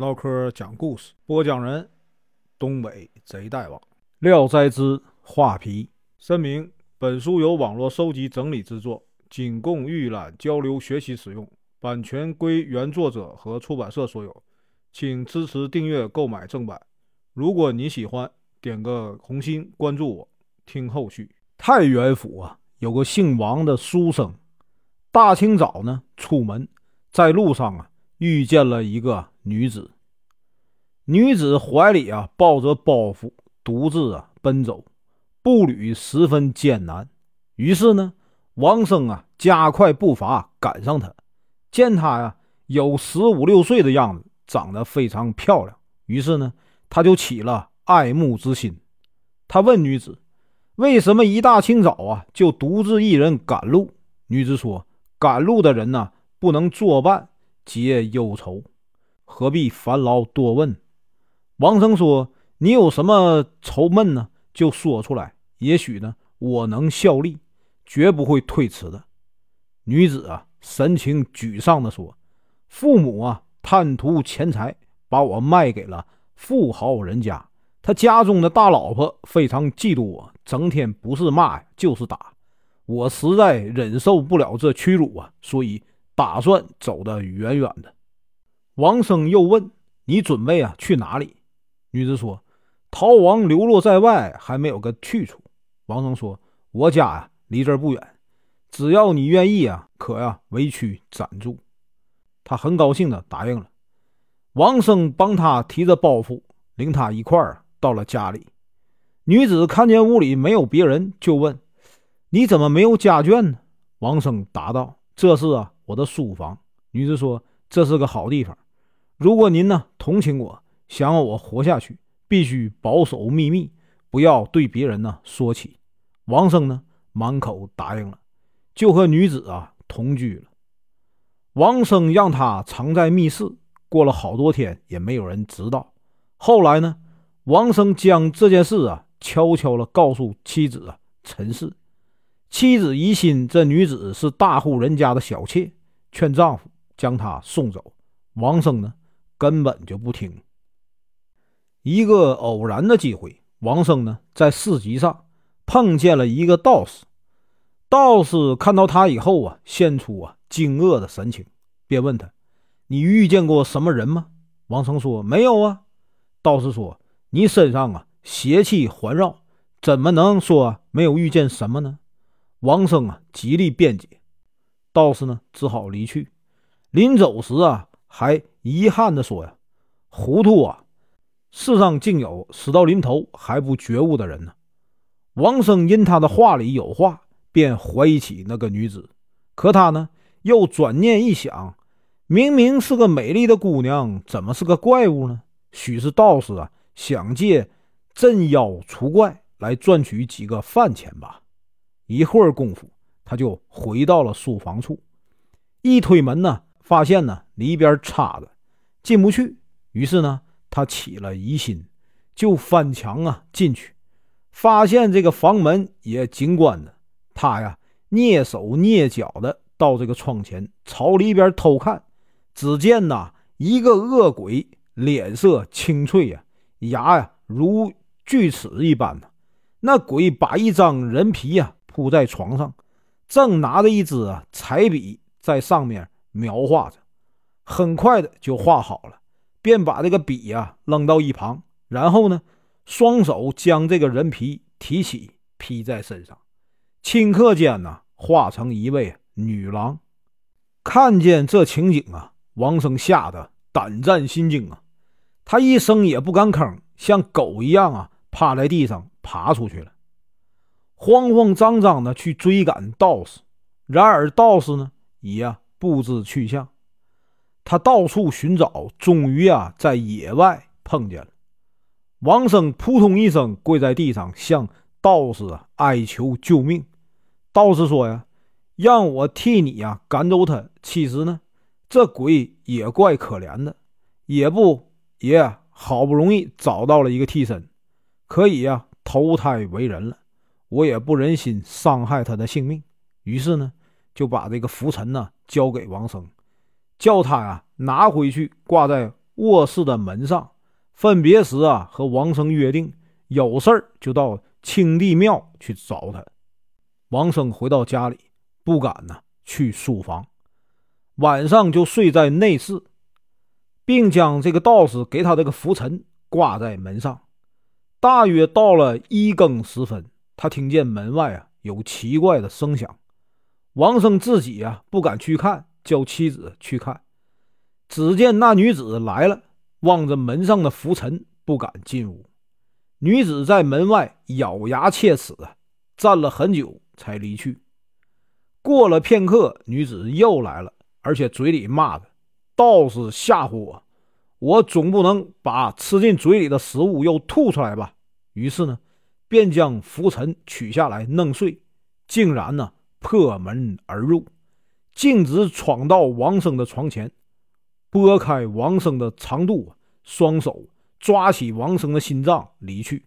唠嗑讲故事，播讲人：东北贼大王。《廖斋志》画皮。声明：本书由网络收集整理制作，仅供预览、交流、学习使用，版权归原作者和出版社所有，请支持订阅、购买正版。如果你喜欢，点个红心，关注我，听后续。太原府啊，有个姓王的书生，大清早呢，出门，在路上啊，遇见了一个女子。女子怀里啊，抱着包袱，独自啊奔走，步履十分艰难。于是呢，王生啊，加快步伐赶上她，见她呀，有十五六岁的样子，长得非常漂亮。于是呢，他就起了。爱慕之心，他问女子：“为什么一大清早啊，就独自一人赶路？”女子说：“赶路的人呢，不能作伴，皆忧愁，何必烦劳多问？”王生说：“你有什么愁闷呢？就说出来，也许呢，我能效力，绝不会推辞的。”女子啊，神情沮丧地说：“父母啊，贪图钱财，把我卖给了富豪人家。”他家中的大老婆非常嫉妒我，整天不是骂就是打，我实在忍受不了这屈辱啊，所以打算走得远远的。王生又问：“你准备啊去哪里？”女子说：“逃亡流落在外，还没有个去处。”王生说：“我家呀离这儿不远，只要你愿意啊，可呀委屈暂住。”他很高兴的答应了。王生帮他提着包袱，领他一块儿。到了家里，女子看见屋里没有别人，就问：“你怎么没有家眷呢？”王生答道：“这是啊，我的书房。”女子说：“这是个好地方。如果您呢同情我，想要我活下去，必须保守秘密，不要对别人呢说起。”王生呢满口答应了，就和女子啊同居了。王生让她藏在密室，过了好多天也没有人知道。后来呢？王生将这件事啊悄悄地告诉妻子啊陈氏，妻子疑心这女子是大户人家的小妾，劝丈夫将她送走。王生呢根本就不听。一个偶然的机会，王生呢在市集上碰见了一个道士。道士看到他以后啊，现出啊惊愕的神情，便问他：“你遇见过什么人吗？”王生说：“没有啊。”道士说。你身上啊邪气环绕，怎么能说没有遇见什么呢？王生啊极力辩解，道士呢只好离去。临走时啊还遗憾地说呀：“糊涂啊！世上竟有死到临头还不觉悟的人呢。”王生因他的话里有话，便怀疑起那个女子。可他呢又转念一想，明明是个美丽的姑娘，怎么是个怪物呢？许是道士啊。想借镇妖除怪来赚取几个饭钱吧。一会儿功夫，他就回到了书房处。一推门呢，发现呢里边插着，进不去。于是呢，他起了疑心，就翻墙啊进去，发现这个房门也紧关着。他呀蹑手蹑脚的到这个窗前，朝里边偷看。只见呐一个恶鬼，脸色青翠呀。牙呀，如锯齿一般呢。那鬼把一张人皮呀铺在床上，正拿着一支啊彩笔在上面描画着。很快的就画好了，便把这个笔呀扔到一旁，然后呢，双手将这个人皮提起披在身上，顷刻间呢，化成一位女郎。看见这情景啊，王生吓得胆战心惊啊。他一声也不敢吭，像狗一样啊，趴在地上爬出去了，慌慌张张的去追赶道士。然而道士呢，也不知去向。他到处寻找，终于啊在野外碰见了王生，扑通一声跪在地上，向道士哀求救命。道士说呀：“让我替你呀赶走他。其实呢，这鬼也怪可怜的，也不。”也好不容易找到了一个替身，可以呀投胎为人了。我也不忍心伤害他的性命，于是呢就把这个拂尘呢交给王生，叫他呀拿回去挂在卧室的门上。分别时啊，和王生约定，有事儿就到清帝庙去找他。王生回到家里，不敢呢去书房，晚上就睡在内室，并将这个道士给他这个拂尘挂在门上。大约到了一更时分，他听见门外啊有奇怪的声响。王生自己啊不敢去看，叫妻子去看。只见那女子来了。望着门上的浮尘，不敢进屋。女子在门外咬牙切齿啊，站了很久才离去。过了片刻，女子又来了，而且嘴里骂着：“道士吓唬我，我总不能把吃进嘴里的食物又吐出来吧？”于是呢，便将浮尘取下来弄碎，竟然呢破门而入，径直闯到王生的床前。拨开王生的长度，双手抓起王生的心脏离去。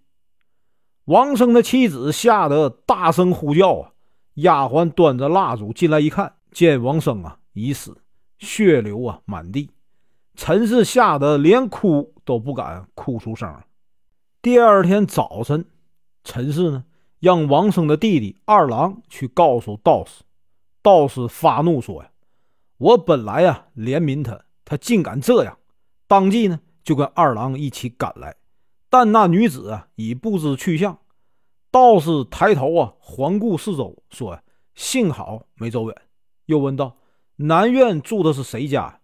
王生的妻子吓得大声呼叫啊！丫鬟端着蜡烛进来一看，见王生啊已死，血流啊满地。陈氏吓得连哭都不敢哭出声。第二天早晨，陈氏呢让王生的弟弟二郎去告诉道士。道士发怒说：“呀，我本来呀怜悯他。”他竟敢这样，当即呢就跟二郎一起赶来，但那女子啊已不知去向。道士抬头啊环顾四周，说：“幸好没走远。”又问道：“南院住的是谁家？”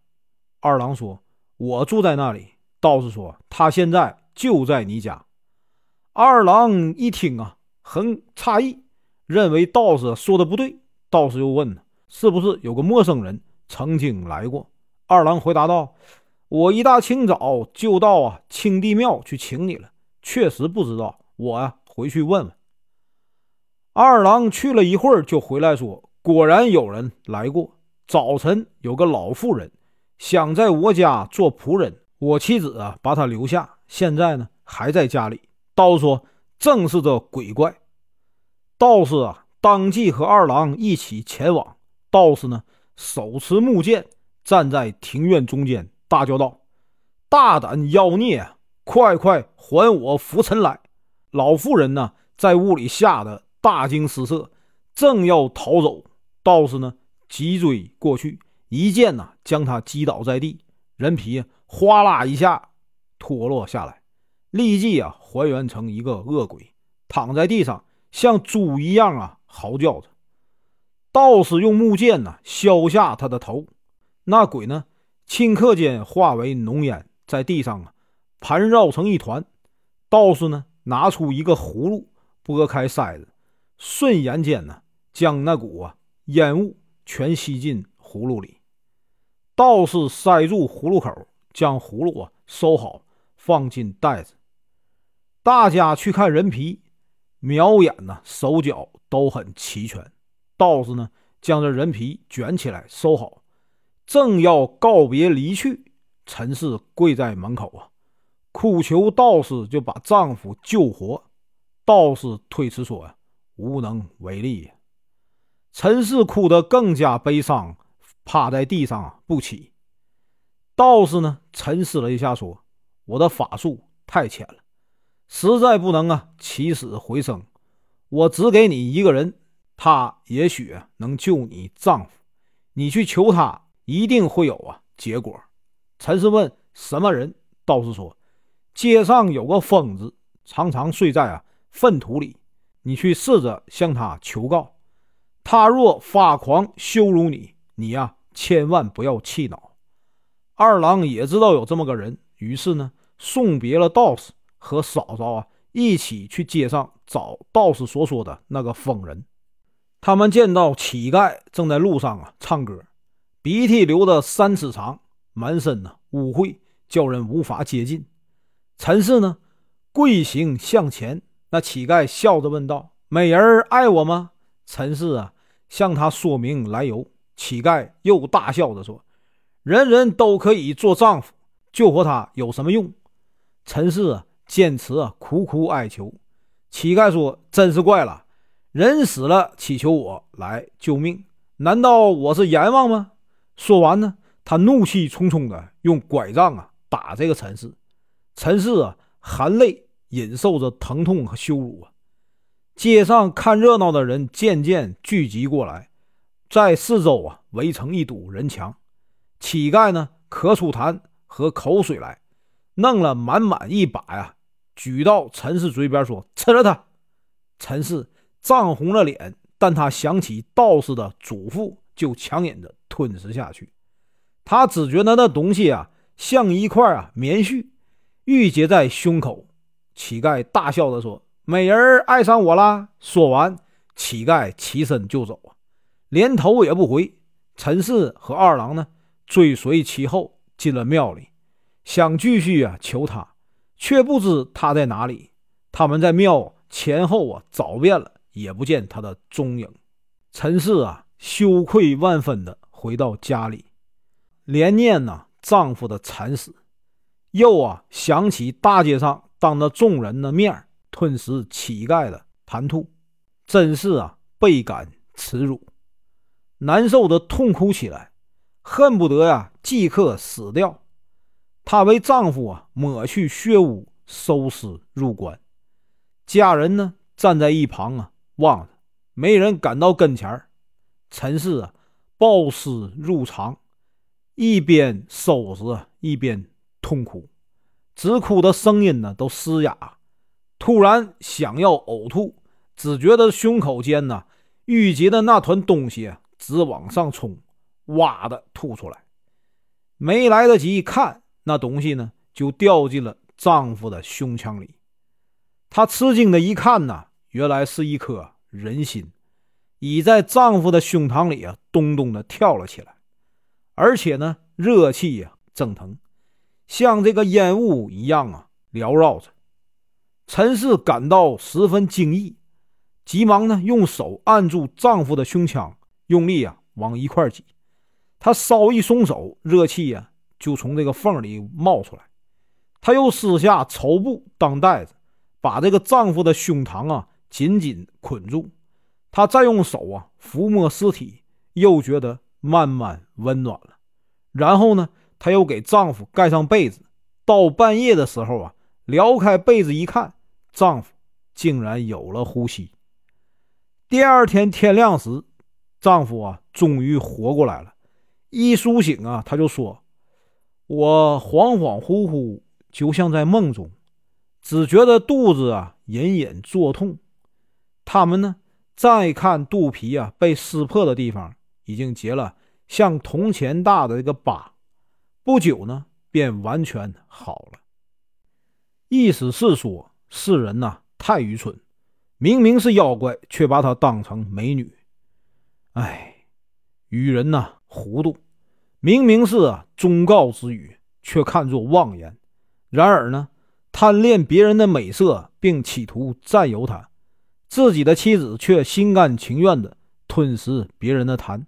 二郎说：“我住在那里。”道士说：“他现在就在你家。”二郎一听啊，很诧异，认为道士说的不对。道士又问：“是不是有个陌生人曾经来过？”二郎回答道：“我一大清早就到啊清帝庙去请你了，确实不知道。我啊回去问问。”二郎去了一会儿就回来说：“果然有人来过。早晨有个老妇人想在我家做仆人，我妻子啊把她留下，现在呢还在家里。”道士说：“正是这鬼怪。”道士啊当即和二郎一起前往。道士呢手持木剑。站在庭院中间，大叫道：“大胆妖孽，快快还我浮尘来！”老妇人呢，在屋里吓得大惊失色，正要逃走，道士呢急追过去，一剑呢将他击倒在地，人皮哗啦一下脱落下来，立即啊还原成一个恶鬼，躺在地上像猪一样啊嚎叫着。道士用木剑呢削下他的头。那鬼呢？顷刻间化为浓烟，在地上啊盘绕成一团。道士呢拿出一个葫芦，拨开塞子，瞬眼间呢将那股啊烟雾全吸进葫芦里。道士塞住葫芦口，将葫芦啊收好，放进袋子。大家去看人皮，瞄眼呢手脚都很齐全。道士呢将这人皮卷起来收好。正要告别离去，陈氏跪在门口啊，哭求道士就把丈夫救活。道士推辞说：“呀，无能为力。”陈氏哭得更加悲伤，趴在地上不起。道士呢，沉思了一下，说：“我的法术太浅了，实在不能啊起死回生。我只给你一个人，他也许能救你丈夫，你去求他。”一定会有啊结果。陈氏问什么人？道士说：“街上有个疯子，常常睡在啊粪土里。你去试着向他求告。他若发狂羞辱你，你呀千万不要气恼。”二郎也知道有这么个人，于是呢送别了道士，和嫂嫂啊一起去街上找道士所说的那个疯人。他们见到乞丐正在路上啊唱歌。鼻涕流的三尺长，满身呢污秽，叫人无法接近。陈氏呢跪行向前，那乞丐笑着问道：“美人爱我吗？”陈氏啊向他说明来由。乞丐又大笑着说：“人人都可以做丈夫，救活他有什么用？”陈氏啊坚持啊苦苦哀求。乞丐说：“真是怪了，人死了祈求我来救命，难道我是阎王吗？”说完呢，他怒气冲冲的用拐杖啊打这个陈氏。陈氏啊，含泪忍受着疼痛和羞辱啊。街上看热闹的人渐渐聚集过来，在四周啊围成一堵人墙。乞丐呢，咳出痰和口水来，弄了满满一把呀，举到陈氏嘴边说：“吃了它。”陈氏涨红了脸，但他想起道士的嘱咐，就强忍着吞食下去。他只觉得那东西啊，像一块啊棉絮，郁结在胸口。乞丐大笑着说：“美人爱上我啦！”说完，乞丐起身就走啊，连头也不回。陈氏和二郎呢？追随其后进了庙里，想继续啊求他，却不知他在哪里。他们在庙前后啊找遍了，也不见他的踪影。陈氏啊羞愧万分的回到家里，连念呐丈夫的惨死，又啊想起大街上当着众人的面吞食乞丐的痰吐，真是啊倍感耻辱，难受的痛哭起来。恨不得呀，即刻死掉。她为丈夫啊抹去血污，收尸入棺。家人呢站在一旁啊望着，没人赶到跟前陈氏啊抱尸入床，一边收拾一边痛哭，直哭的声音呢都嘶哑。突然想要呕吐，只觉得胸口间呢郁结的那团东西直往上冲。哇的吐出来，没来得及看那东西呢，就掉进了丈夫的胸腔里。她吃惊的一看呢，原来是一颗人心，已在丈夫的胸膛里啊，咚咚的跳了起来，而且呢，热气呀蒸腾，像这个烟雾一样啊缭绕着。陈氏感到十分惊异，急忙呢用手按住丈夫的胸腔，用力啊往一块挤。她稍一松手，热气呀就从这个缝里冒出来。她又撕下绸布当袋子，把这个丈夫的胸膛啊紧紧捆住。她再用手啊抚摸尸体，又觉得慢慢温暖了。然后呢，她又给丈夫盖上被子。到半夜的时候啊，撩开被子一看，丈夫竟然有了呼吸。第二天天亮时，丈夫啊终于活过来了。一苏醒啊，他就说：“我恍恍惚惚，就像在梦中，只觉得肚子啊隐隐作痛。他们呢，再看肚皮啊被撕破的地方，已经结了像铜钱大的一个疤。不久呢，便完全好了。意思是说，世人呐太愚蠢，明明是妖怪，却把她当成美女。哎，愚人呐！”糊涂，明明是忠告之语，却看作妄言。然而呢，贪恋别人的美色，并企图占有她，自己的妻子却心甘情愿的吞食别人的痰。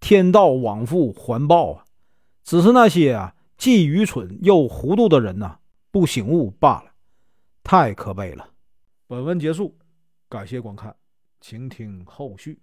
天道往复环报啊！只是那些啊既愚蠢又糊涂的人呐，不醒悟罢了，太可悲了。本文结束，感谢观看，请听后续。